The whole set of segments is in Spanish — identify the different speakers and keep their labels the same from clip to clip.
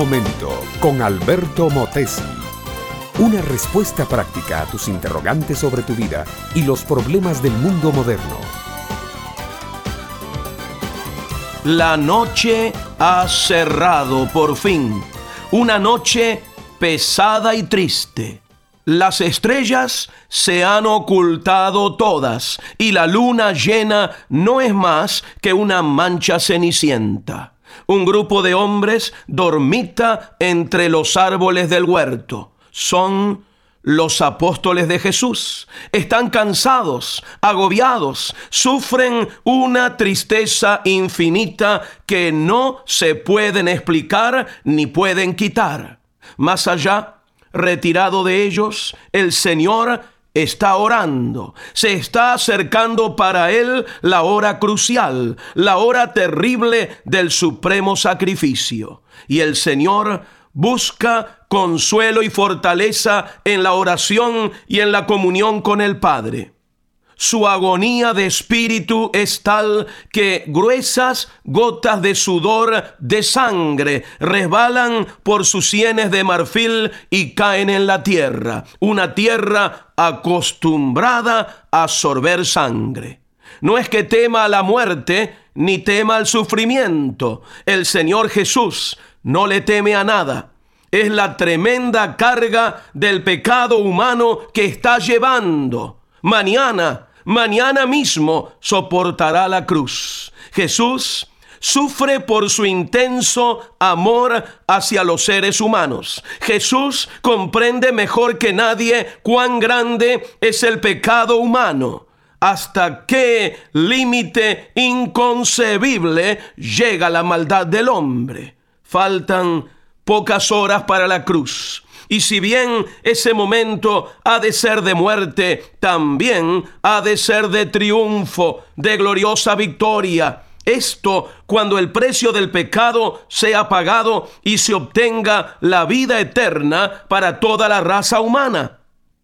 Speaker 1: momento con Alberto Motesi. Una respuesta práctica a tus interrogantes sobre tu vida y los problemas del mundo moderno.
Speaker 2: La noche ha cerrado por fin. Una noche pesada y triste. Las estrellas se han ocultado todas y la luna llena no es más que una mancha cenicienta. Un grupo de hombres dormita entre los árboles del huerto. Son los apóstoles de Jesús. Están cansados, agobiados, sufren una tristeza infinita que no se pueden explicar ni pueden quitar. Más allá, retirado de ellos, el Señor está orando, se está acercando para él la hora crucial, la hora terrible del supremo sacrificio. Y el Señor busca consuelo y fortaleza en la oración y en la comunión con el Padre. Su agonía de espíritu es tal que gruesas gotas de sudor de sangre resbalan por sus sienes de marfil y caen en la tierra, una tierra acostumbrada a sorber sangre. No es que tema a la muerte ni tema al sufrimiento. El Señor Jesús no le teme a nada. Es la tremenda carga del pecado humano que está llevando. Mañana mañana mismo soportará la cruz. Jesús sufre por su intenso amor hacia los seres humanos. Jesús comprende mejor que nadie cuán grande es el pecado humano. Hasta qué límite inconcebible llega la maldad del hombre. Faltan pocas horas para la cruz. Y si bien ese momento ha de ser de muerte, también ha de ser de triunfo, de gloriosa victoria. Esto cuando el precio del pecado sea pagado y se obtenga la vida eterna para toda la raza humana.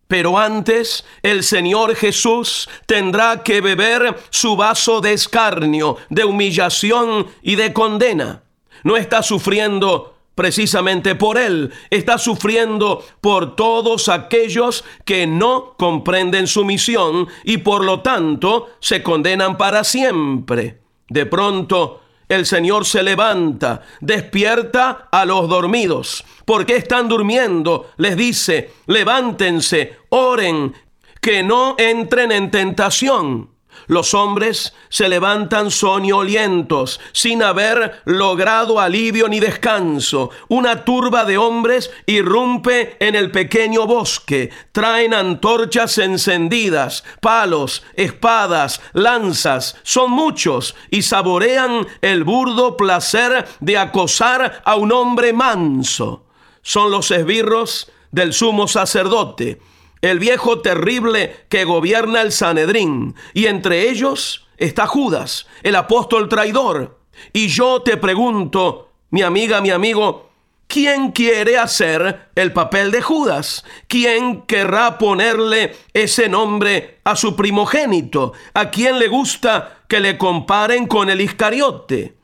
Speaker 2: Pero antes el Señor Jesús tendrá que beber su vaso de escarnio, de humillación y de condena. No está sufriendo precisamente por él. Está sufriendo por todos aquellos que no comprenden su misión y por lo tanto se condenan para siempre. De pronto, el Señor se levanta, despierta a los dormidos. ¿Por qué están durmiendo? Les dice, levántense, oren, que no entren en tentación. Los hombres se levantan soñolientos, sin haber logrado alivio ni descanso. Una turba de hombres irrumpe en el pequeño bosque. Traen antorchas encendidas, palos, espadas, lanzas. Son muchos y saborean el burdo placer de acosar a un hombre manso. Son los esbirros del sumo sacerdote el viejo terrible que gobierna el Sanedrín, y entre ellos está Judas, el apóstol traidor. Y yo te pregunto, mi amiga, mi amigo, ¿quién quiere hacer el papel de Judas? ¿Quién querrá ponerle ese nombre a su primogénito? ¿A quién le gusta que le comparen con el Iscariote?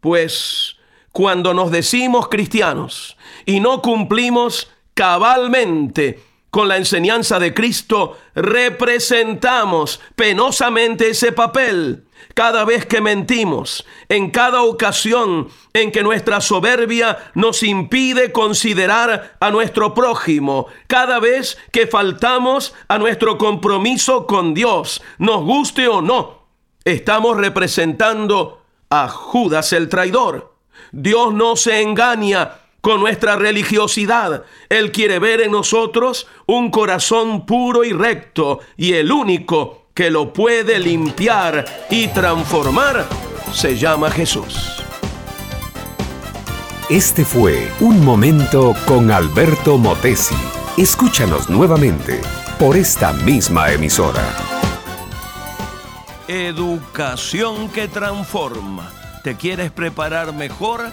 Speaker 2: Pues cuando nos decimos cristianos y no cumplimos cabalmente con la enseñanza de Cristo, representamos penosamente ese papel. Cada vez que mentimos, en cada ocasión en que nuestra soberbia nos impide considerar a nuestro prójimo, cada vez que faltamos a nuestro compromiso con Dios, nos guste o no, estamos representando a Judas el traidor. Dios no se engaña con nuestra religiosidad. Él quiere ver en nosotros un corazón puro y recto y el único que lo puede limpiar y transformar se llama Jesús.
Speaker 1: Este fue Un Momento con Alberto Motesi. Escúchanos nuevamente por esta misma emisora.
Speaker 2: Educación que transforma. ¿Te quieres preparar mejor?